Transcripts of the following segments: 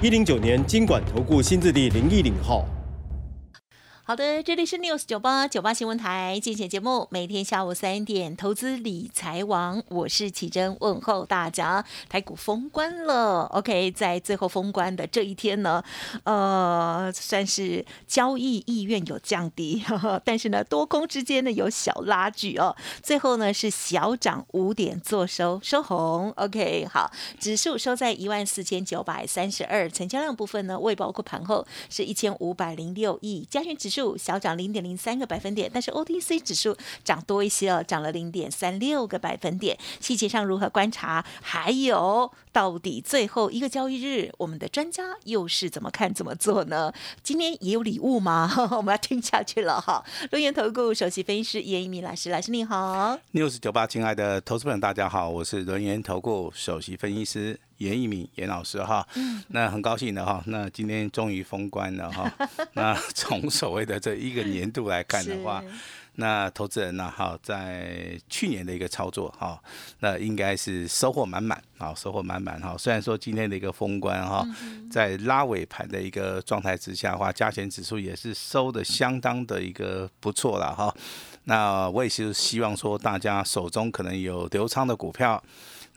一零九年经管投顾新字第零一零号。好的，这里是 News 九八九八新闻台，精选节目，每天下午三点，投资理财王，我是启珍，问候大家。台股封关了，OK，在最后封关的这一天呢，呃，算是交易意愿有降低，呵 呵但是呢，多空之间呢有小拉锯哦。最后呢是小涨五点做收，收红，OK，好，指数收在一万四千九百三十二，成交量部分呢未包括盘后是一千五百零六亿，加权指数。小涨零点零三个百分点，但是 OTC 指数涨多一些哦，涨了零点三六个百分点。细节上如何观察？还有，到底最后一个交易日，我们的专家又是怎么看怎么做呢？今天也有礼物吗？我们要听下去了哈。录音投顾首席分析师叶一鸣老师，老师你好。news 九八，亲爱的投资朋友大家好，我是轮研投顾首席分析师。严一敏严老师哈，那很高兴的哈，那今天终于封关了哈。那从所谓的这一个年度来看的话，那投资人呢哈，在去年的一个操作哈，那应该是收获满满啊，收获满满哈。虽然说今天的一个封关哈，在拉尾盘的一个状态之下的话，加权指数也是收的相当的一个不错了哈。那我也是希望说大家手中可能有流仓的股票。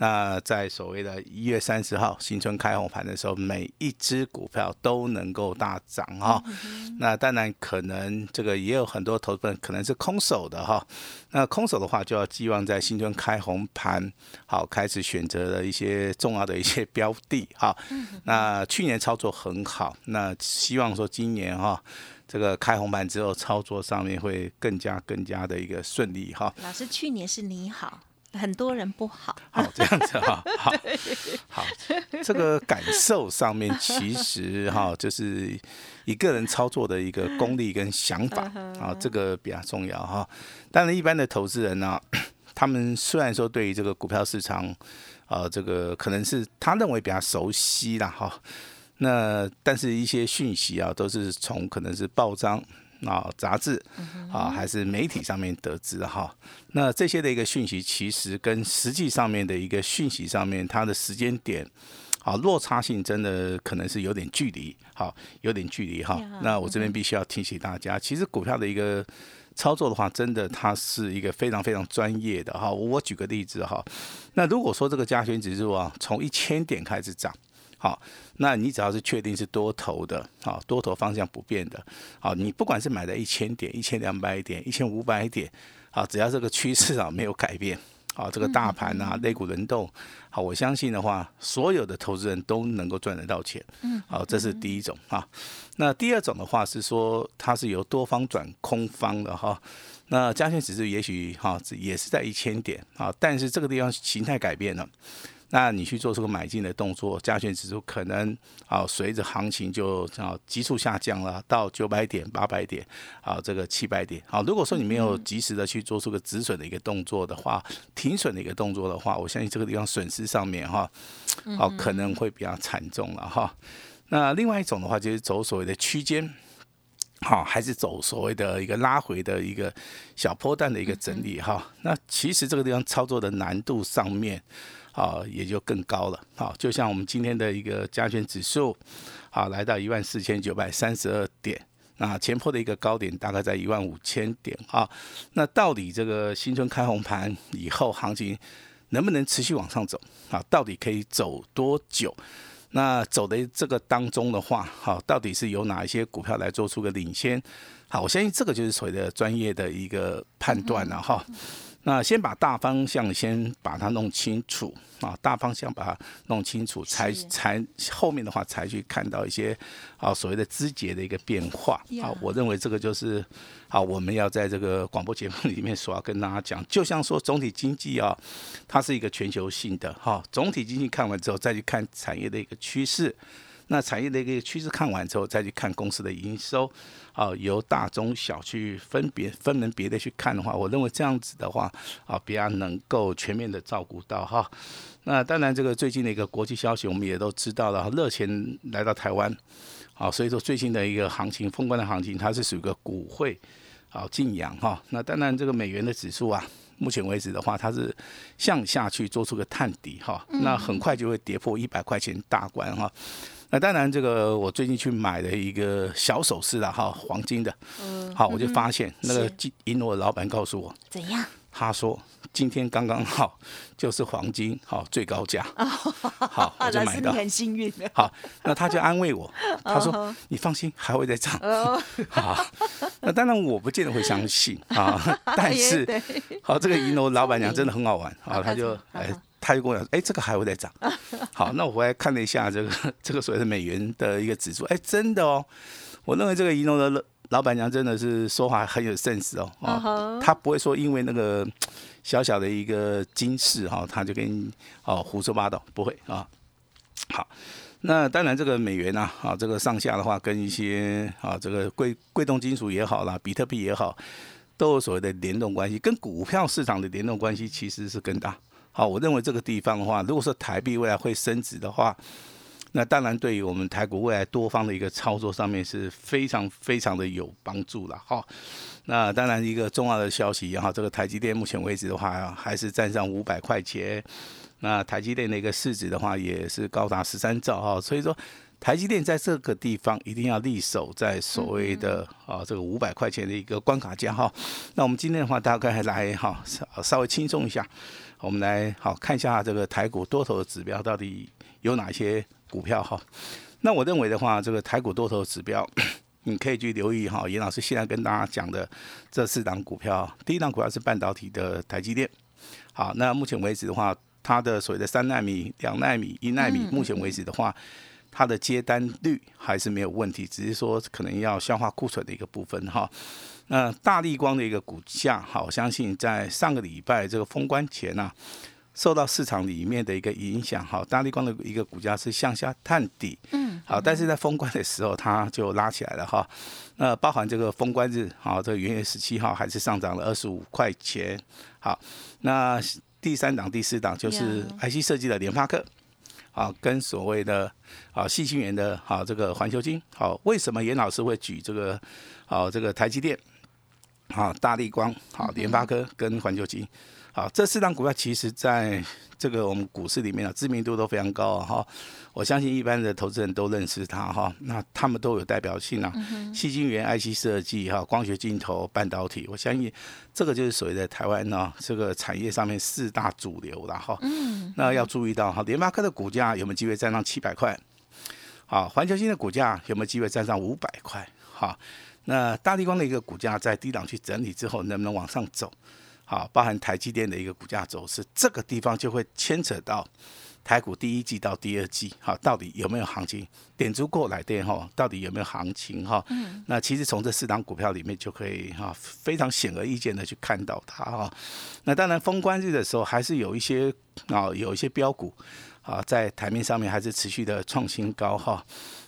那在所谓的一月三十号新春开红盘的时候，每一只股票都能够大涨哈。那当然可能这个也有很多投资人可能是空手的哈。那空手的话，就要寄望在新春开红盘好开始选择了一些重要的一些标的哈。那去年操作很好，那希望说今年哈这个开红盘之后操作上面会更加更加的一个顺利哈。老师，去年是你好。很多人不好，好这样子哈，好，好，这个感受上面其实哈，就是一个人操作的一个功力跟想法啊，这个比较重要哈。当然，一般的投资人呢，他们虽然说对于这个股票市场啊，这个可能是他认为比较熟悉啦哈，那但是一些讯息啊，都是从可能是报章。啊，杂志啊，还是媒体上面得知哈，那这些的一个讯息，其实跟实际上面的一个讯息上面，它的时间点，啊，落差性真的可能是有点距离，好，有点距离哈。那我这边必须要提醒大家，其实股票的一个操作的话，真的它是一个非常非常专业的哈。我举个例子哈，那如果说这个加权指数啊，从一千点开始涨。好，那你只要是确定是多头的，好，多头方向不变的，好，你不管是买在一千点、一千两百点、一千五百点，好，只要这个趋势啊没有改变，好，这个大盘啊、肋骨轮动，好，我相信的话，所有的投资人都能够赚得到钱，嗯，好，这是第一种哈。那第二种的话是说，它是由多方转空方的哈。那加权指数也许哈也是在一千点，啊，但是这个地方形态改变了。那你去做这个买进的动作，加权指数可能啊随着行情就啊急速下降了，到九百点、八百点，啊这个七百点。好，如果说你没有及时的去做出个止损的一个动作的话，停损的一个动作的话，我相信这个地方损失上面哈，好可能会比较惨重了哈。那另外一种的话就是走所谓的区间，好还是走所谓的一个拉回的一个小波段的一个整理哈。那其实这个地方操作的难度上面。啊，也就更高了。好，就像我们今天的一个加权指数，好，来到一万四千九百三十二点，那前坡的一个高点大概在一万五千点。啊，那到底这个新春开红盘以后，行情能不能持续往上走？啊，到底可以走多久？那走的这个当中的话，好，到底是由哪一些股票来做出个领先？好，我相信这个就是所谓的专业的一个判断了哈。那先把大方向先把它弄清楚啊，大方向把它弄清楚，才才后面的话才去看到一些啊所谓的枝节的一个变化啊。我认为这个就是啊我们要在这个广播节目里面所要跟大家讲，就像说总体经济啊，它是一个全球性的哈，总体经济看完之后再去看产业的一个趋势。那产业的一个趋势看完之后，再去看公司的营收，啊，由大中小去分别分门别类去看的话，我认为这样子的话，啊，比较能够全面的照顾到哈。那当然，这个最近的一个国际消息，我们也都知道了，热钱来到台湾，好，所以说最近的一个行情，封关的行情，它是属于一个股汇好晋阳哈。那当然，这个美元的指数啊。目前为止的话，它是向下去做出个探底哈，那很快就会跌破一百块钱大关哈。那当然，这个我最近去买了一个小首饰了哈，黄金的，好，我就发现那个金银楼的老板告诉我，怎样？他说。今天刚刚好，就是黄金好最高价，好我 就买到。很幸运。好，那他就安慰我，他说：“你放心，还会再涨。”好，那当然我不见得会相信啊，但是好，这个银楼老板娘真的很好玩啊，他就哎，他就跟我讲，哎，这个还会再涨。好，那我回来看了一下这个 这个所谓的美元的一个指数，哎，真的哦，我认为这个银楼的老板娘真的是说话很有 sense 哦，啊，他不会说因为那个。小小的一个金饰哈，他就跟哦胡说八道，不会啊。好，那当然这个美元呐，啊这个上下的话，跟一些啊这个贵贵重金属也好啦，比特币也好，都有所谓的联动关系，跟股票市场的联动关系其实是更大。好，我认为这个地方的话，如果说台币未来会升值的话。那当然，对于我们台股未来多方的一个操作上面是非常非常的有帮助了好。那当然，一个重要的消息哈，这个台积电目前为止的话，还是站上五百块钱。那台积电的一个市值的话，也是高达十三兆哈。所以说，台积电在这个地方一定要立守在所谓的啊这个五百块钱的一个关卡价哈。那我们今天的话，大概来哈稍稍微轻松一下，我们来好看一下这个台股多头的指标到底有哪些。股票哈，那我认为的话，这个台股多头指标，你可以去留意哈。严老师现在跟大家讲的这四档股票，第一档股票是半导体的台积电。好，那目前为止的话，它的所谓的三纳米、两纳米、一纳米，目前为止的话，它的接单率还是没有问题，只是说可能要消化库存的一个部分哈。那大力光的一个股价，好，相信在上个礼拜这个封关前呐。受到市场里面的一个影响，哈，大立光的一个股价是向下探底，嗯，好，但是在封关的时候，它就拉起来了，哈，那包含这个封关日，好，这个元月十七号还是上涨了二十五块钱，好，那第三档、第四档就是 IC 设计的联发科，啊，跟所谓的啊细心源的，啊，这个环球金，好，为什么严老师会举这个，好，这个台积电，好，大力光，好，联发科跟环球金。好，这四档股票其实在这个我们股市里面啊，知名度都非常高哈。我相信一般的投资人都认识它哈。那他们都有代表性啊，细晶圆、IC 设计哈、光学镜头、半导体。我相信这个就是所谓的台湾呢这个产业上面四大主流了哈。那要注意到哈，联发科的股价有没有机会站上七百块？好，环球晶的股价有没有机会站上五百块？好，那大地光的一个股价在低档去整理之后，能不能往上走？好，包含台积电的一个股价走势，这个地方就会牵扯到台股第一季到第二季，好，到底有没有行情？点足过来电哈，到底有没有行情哈？嗯。那其实从这四档股票里面就可以哈，非常显而易见的去看到它哈。那当然封关日的时候，还是有一些啊，有一些标股啊，在台面上面还是持续的创新高哈。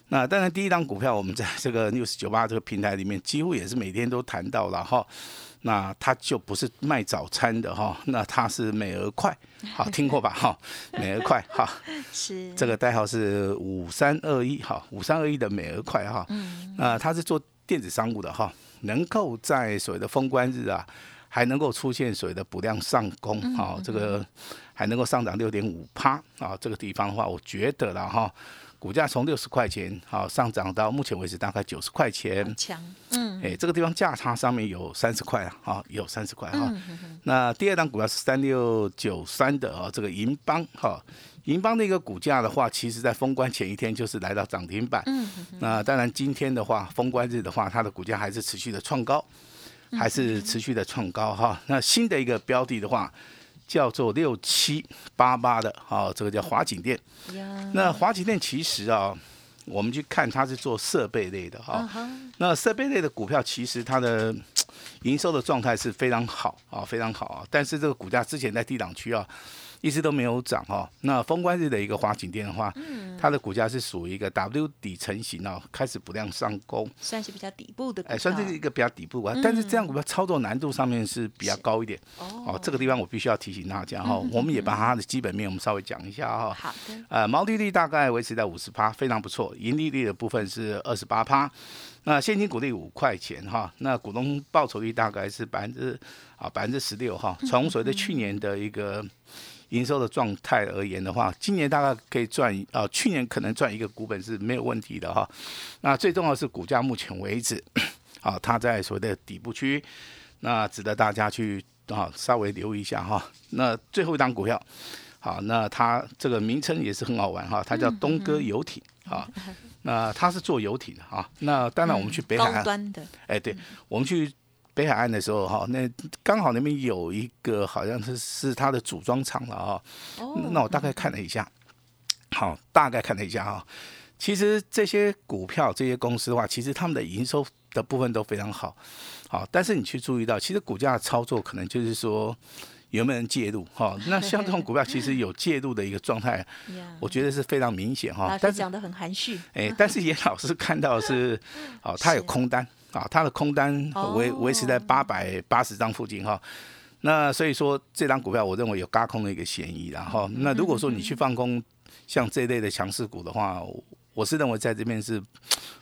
那当然第一档股票，我们在这个 news 九八这个平台里面，几乎也是每天都谈到了哈。那它就不是卖早餐的哈，那它是美而快，好听过吧？哈？美而快哈，是。这个代号是五三二一哈，五三二一的美而快哈，嗯，那它是做电子商务的哈，能够在所谓的封关日啊，还能够出现所谓的补量上攻，哈，这个还能够上涨六点五趴啊，这个地方的话，我觉得了哈。股价从六十块钱好上涨到目前为止大概九十块钱，强，嗯，哎，这个地方价差上面有三十块啊，好，有三十块哈。那第二档股票是三六九三的啊，这个银邦哈，银邦的一个股价的话，其实在封关前一天就是来到涨停板，嗯，那当然今天的话，封关日的话，它的股价还是持续的创高，还是持续的创高哈。那新的一个标的的话。叫做六七八八的，好，这个叫华景店。那华景店其实啊，我们去看它是做设备类的哈。那设备类的股票其实它的营收的状态是非常好啊，非常好啊。但是这个股价之前在低档区啊，一直都没有涨哈。那封关日的一个华景店的话，它的股价是属于一个 W 底成型哦，开始补量上攻，算是比较底部的，哎，算是一个比较底部啊。但是这样股票操作难度上面是比较高一点哦。这个地方我必须要提醒大家哈，我们也把它的基本面我们稍微讲一下哈。好的。呃，毛利率大概维持在五十趴，非常不错。盈利率的部分是二十八趴。那现金股利五块钱哈，那股东报酬率大概是百分之啊百分之十六哈。从所谓的去年的一个营收的状态而言的话，今年大概可以赚啊，去年可能赚一个股本是没有问题的哈。那最重要是股价目前为止，啊，它在所谓的底部区，那值得大家去啊稍微留意一下哈。那最后一张股票，好，那它这个名称也是很好玩哈，它叫东哥游艇啊。那它是做游艇的哈，那当然我们去北海岸，高端的，哎，对，我们去北海岸的时候哈，那刚好那边有一个好像是是它的组装厂了啊，那我大概看了一下，好，大概看了一下哈，其实这些股票这些公司的话，其实他们的营收的部分都非常好，好，但是你去注意到，其实股价的操作可能就是说。有没有人介入？哈，那像这种股票 其实有介入的一个状态，我觉得是非常明显哈。但是讲的很含蓄。哎，但是严老师看到是，哦，他有空单啊，它的空单维维持在八百八十张附近哈。那所以说这张股票我认为有嘎空的一个嫌疑，然后那如果说你去放空像这类的强势股的话。我是认为在这边是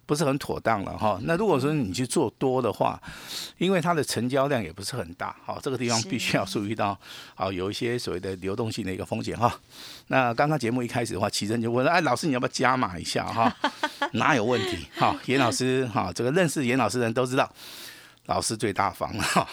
不是很妥当了哈？那如果说你去做多的话，因为它的成交量也不是很大，好，这个地方必须要注意到，好，有一些所谓的流动性的一个风险哈。那刚刚节目一开始的话，奇珍就问，哎，老师你要不要加码一下哈？哪有问题？哈，严老师哈，这个认识严老师的人都知道，老师最大方哈。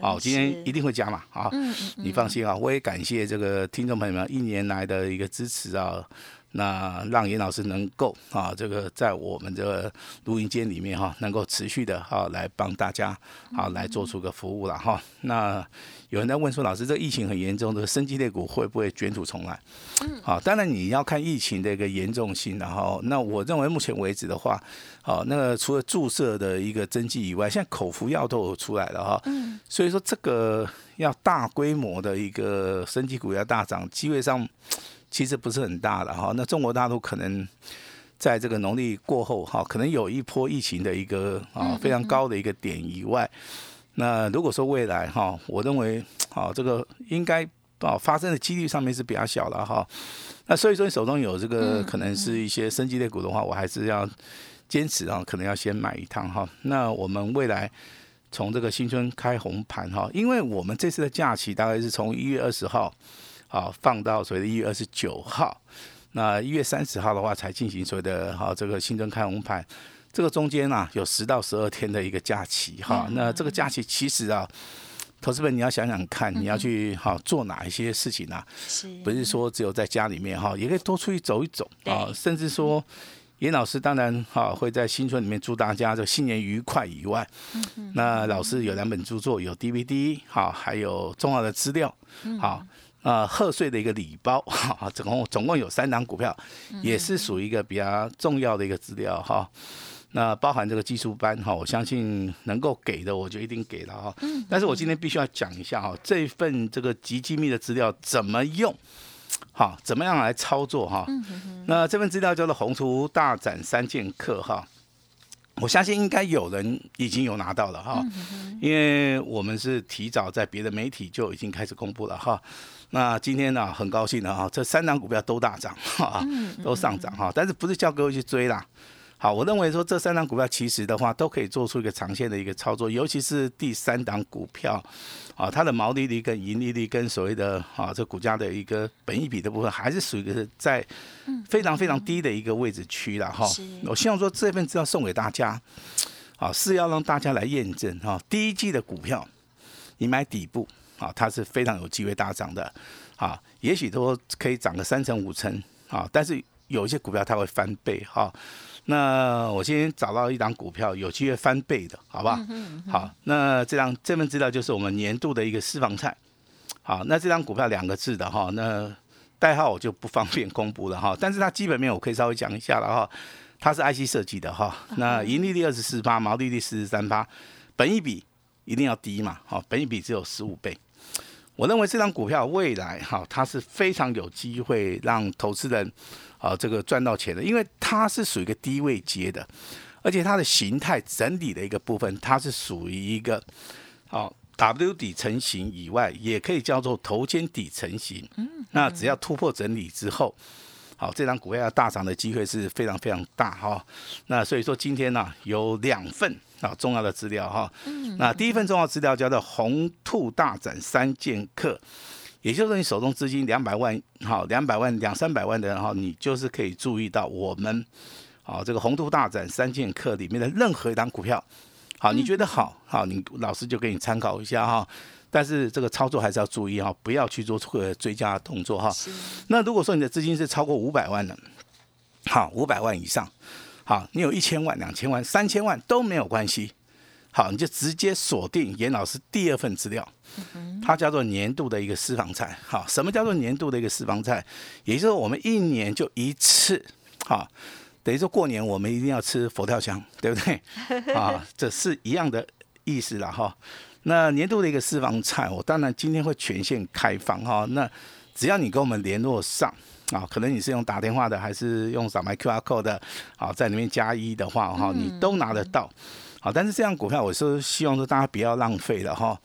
好，今天一定会加码啊，你放心啊，我也感谢这个听众朋友们一年来的一个支持啊。那让严老师能够啊，这个在我们这个录音间里面哈，能够持续的哈来帮大家好来做出个服务了哈。那有人在问说，老师，这疫情很严重，这个生机类股会不会卷土重来？嗯，好，当然你要看疫情的一个严重性，然后那我认为目前为止的话，好，那个除了注射的一个针剂以外，现在口服药都有出来了哈。嗯，所以说这个要大规模的一个生机股要大涨，机会上。其实不是很大的哈，那中国大陆可能在这个农历过后哈，可能有一波疫情的一个啊非常高的一个点以外，那如果说未来哈，我认为啊这个应该啊发生的几率上面是比较小的哈，那所以说你手中有这个可能是一些升级类股的话，我还是要坚持啊，可能要先买一趟哈。那我们未来从这个新春开红盘哈，因为我们这次的假期大概是从一月二十号。好，放到所谓的一月二十九号，那一月三十号的话才进行所谓的好这个新增开红盘，这个中间啊有十到十二天的一个假期哈，那这个假期其实啊，投资们你要想想看，你要去哈做哪一些事情啊？不是说只有在家里面哈，也可以多出去走一走啊，甚至说严老师当然哈会在新春里面祝大家这新年愉快以外，那老师有两本著作，有 DVD 好，还有重要的资料好。呃，贺岁的一个礼包，哈，总共总共有三档股票，也是属于一个比较重要的一个资料哈。那包含这个技术班哈，我相信能够给的，我就一定给了哈。嗯。但是我今天必须要讲一下哈，这份这个极机密的资料怎么用，好，怎么样来操作哈？嗯那这份资料叫做《宏图大展三剑客》哈。我相信应该有人已经有拿到了哈，因为我们是提早在别的媒体就已经开始公布了哈。那今天呢，很高兴的哈，这三档股票都大涨哈，都上涨哈，但是不是叫各位去追啦。好，我认为说这三档股票其实的话都可以做出一个长线的一个操作，尤其是第三档股票，啊，它的毛利率跟盈利率跟所谓的啊这股价的一个本益比的部分，还是属于是在非常非常低的一个位置区了哈。我希望说这份资料送给大家，啊，是要让大家来验证哈，第一季的股票你买底部啊，它是非常有机会大涨的，啊，也许都可以涨个三成五成啊，但是有一些股票它会翻倍哈。那我今天找到一档股票，有机会翻倍的，好不好？好，那这张这份资料就是我们年度的一个私房菜。好，那这张股票两个字的哈，那代号我就不方便公布了哈，但是它基本面我可以稍微讲一下了哈。它是 IC 设计的哈，那盈利率二十四八，毛利率四十三八，本益比一定要低嘛，好，本益比只有十五倍。我认为这张股票未来哈，它是非常有机会让投资人啊这个赚到钱的，因为它是属于一个低位接的，而且它的形态整理的一个部分，它是属于一个好 W 底成型以外，也可以叫做头肩底成型。嗯，那只要突破整理之后。好，这张股票要大涨的机会是非常非常大哈。那所以说今天呢有两份啊重要的资料哈。嗯。那第一份重要资料叫做红兔大展三剑客，也就是你手中资金两百万，好两百万两三百万的人哈，你就是可以注意到我们好这个红兔大展三剑客里面的任何一张股票，好你觉得好，好你老师就给你参考一下哈。但是这个操作还是要注意哈，不要去做这个追加动作哈。那如果说你的资金是超过五百万的，好，五百万以上，好，你有一千万、两千万、三千万都没有关系，好，你就直接锁定严老师第二份资料，它叫做年度的一个私房菜。好，什么叫做年度的一个私房菜？也就是说我们一年就一次，好，等于说过年我们一定要吃佛跳墙，对不对？啊，这是一样的意思了哈。那年度的一个私房菜，我当然今天会全线开放哈。那只要你跟我们联络上啊，可能你是用打电话的，还是用扫描 QR code 的，好，在里面加一的话哈，你都拿得到。好，但是这样股票，我是希望说大家不要浪费了哈。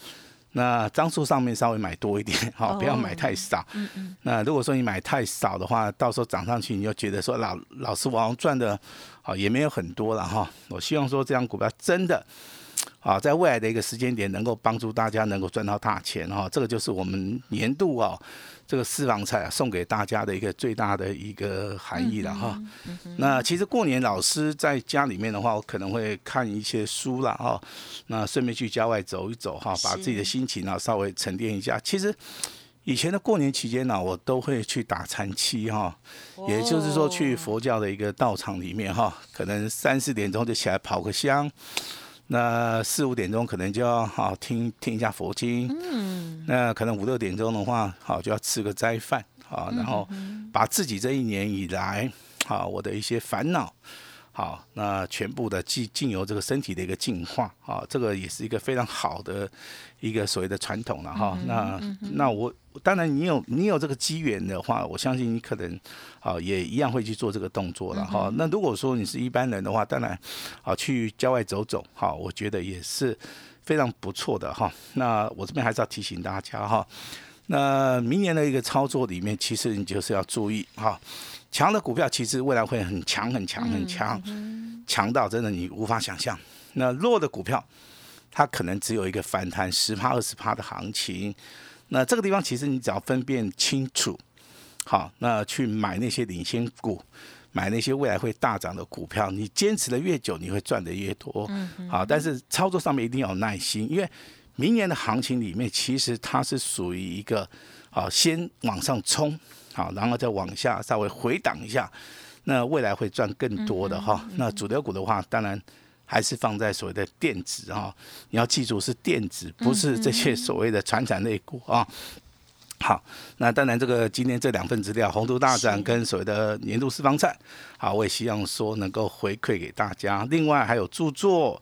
那张数上面稍微买多一点，好，不要买太少。嗯嗯。那如果说你买太少的话，到时候涨上去，你就觉得说老老师王赚的，好也没有很多了哈。我希望说这样股票真的。啊，在未来的一个时间点，能够帮助大家能够赚到大钱哈，这个就是我们年度啊这个私房菜啊送给大家的一个最大的一个含义了哈。那其实过年老师在家里面的话，我可能会看一些书了哈，那顺便去郊外走一走哈，把自己的心情啊稍微沉淀一下。其实以前的过年期间呢，我都会去打禅七哈，也就是说去佛教的一个道场里面哈，可能三四点钟就起来跑个香。那四五点钟可能就要好听听一下佛经，嗯，那可能五六点钟的话，好就要吃个斋饭，好，然后把自己这一年以来，好我的一些烦恼。好，那全部的进进由这个身体的一个净化，啊，这个也是一个非常好的一个所谓的传统了哈。那那我当然你有你有这个机缘的话，我相信你可能啊也一样会去做这个动作了哈。那如果说你是一般人的话，当然啊去郊外走走，哈，我觉得也是非常不错的哈。那我这边还是要提醒大家哈，那明年的一个操作里面，其实你就是要注意哈。强的股票其实未来会很强很强很强，强到真的你无法想象。那弱的股票，它可能只有一个反弹十趴二十趴的行情。那这个地方其实你只要分辨清楚，好，那去买那些领先股，买那些未来会大涨的股票，你坚持的越久，你会赚的越多。好，但是操作上面一定要有耐心，因为明年的行情里面其实它是属于一个好先往上冲。好，然后再往下稍微回档一下，那未来会赚更多的哈。那主流股的话，当然还是放在所谓的电子哈。你要记住是电子，不是这些所谓的传产类股啊。好，那当然这个今天这两份资料，宏图大展跟所谓的年度私房菜，好，我也希望说能够回馈给大家。另外还有著作。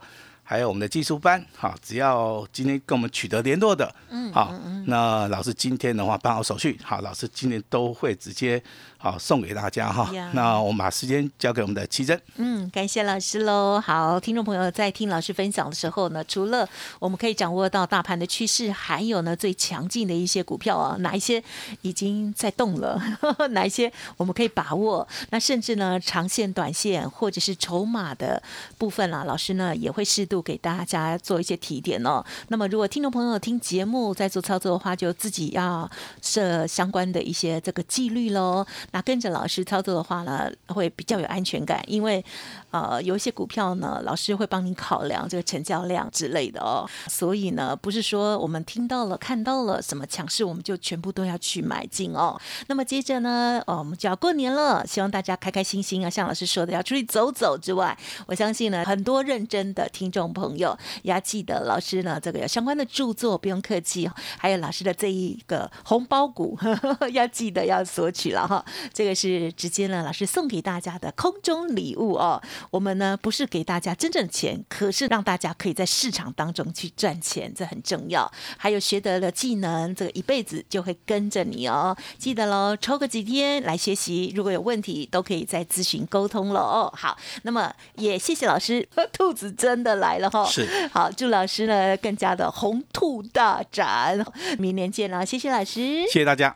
还有我们的技术班，好，只要今天跟我们取得联络的，嗯，好，那老师今天的话办好手续，好，老师今天都会直接好送给大家哈。那我们把时间交给我们的奇珍。嗯，感谢老师喽。好，听众朋友在听老师分享的时候呢，除了我们可以掌握到大盘的趋势，还有呢最强劲的一些股票啊，哪一些已经在动了，哪一些我们可以把握？那甚至呢长线、短线或者是筹码的部分啦，老师呢也会适度。给大家做一些提点哦。那么，如果听众朋友听节目在做操作的话，就自己要设相关的一些这个纪律喽。那跟着老师操作的话呢，会比较有安全感，因为呃有一些股票呢，老师会帮你考量这个成交量之类的哦。所以呢，不是说我们听到了、看到了什么强势，我们就全部都要去买进哦。那么接着呢，哦，我们就要过年了，希望大家开开心心啊，像老师说的，要出去走走之外，我相信呢，很多认真的听众。朋友也要记得，老师呢这个有相关的著作不用客气，还有老师的这一个红包股 要记得要索取了哈。这个是直接呢老师送给大家的空中礼物哦。我们呢不是给大家真正钱，可是让大家可以在市场当中去赚钱，这很重要。还有学得了技能，这个一辈子就会跟着你哦。记得喽，抽个几天来学习，如果有问题都可以再咨询沟通喽哦。好，那么也谢谢老师，兔子真的来了哈。是，好，祝老师呢更加的红兔大展，明年见了，谢谢老师，谢谢大家。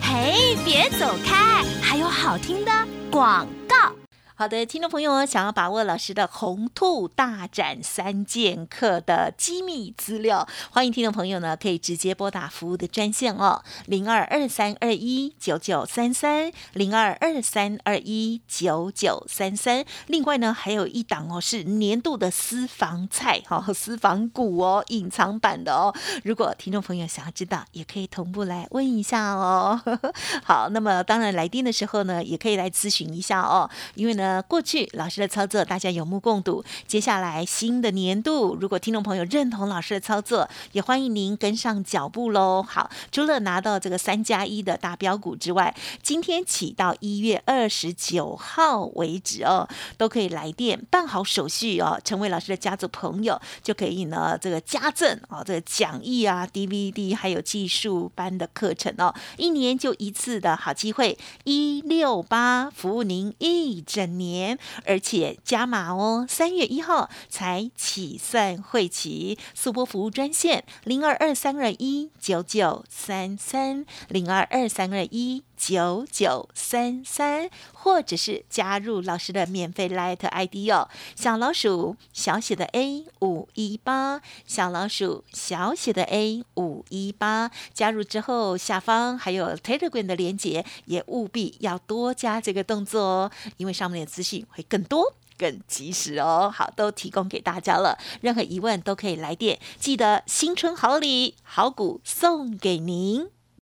嘿，别走开，还有好听的广告。好的，听众朋友想要把握老师的红兔大展三剑客的机密资料，欢迎听众朋友呢可以直接拨打服务的专线哦，零二二三二一九九三三零二二三二一九九三三。另外呢，还有一档哦是年度的私房菜哈，私房股哦，隐藏版的哦。如果听众朋友想要知道，也可以同步来问一下哦。好，那么当然来电的时候呢，也可以来咨询一下哦，因为呢。过去老师的操作大家有目共睹。接下来新的年度，如果听众朋友认同老师的操作，也欢迎您跟上脚步喽。好，除了拿到这个三加一的大标股之外，今天起到一月二十九号为止哦，都可以来电办好手续哦，成为老师的家族朋友，就可以呢这个加赠哦，这个讲义啊、DVD 还有技术班的课程哦，一年就一次的好机会，一六八服务您一整年。而且加码哦，三月一号才起算会期，速播服务专线零二二三二一九九三三零二二三二一九九三三，或者是加入老师的免费 Light ID 哦，小老鼠小写的 A 五一八，小老鼠小写的 A 五一八，加入之后下方还有 Telegram 的连接，也务必要多加这个动作哦，因为上面的。资讯会更多、更及时哦。好，都提供给大家了。任何疑问都可以来电。记得新春好礼，好股送给您。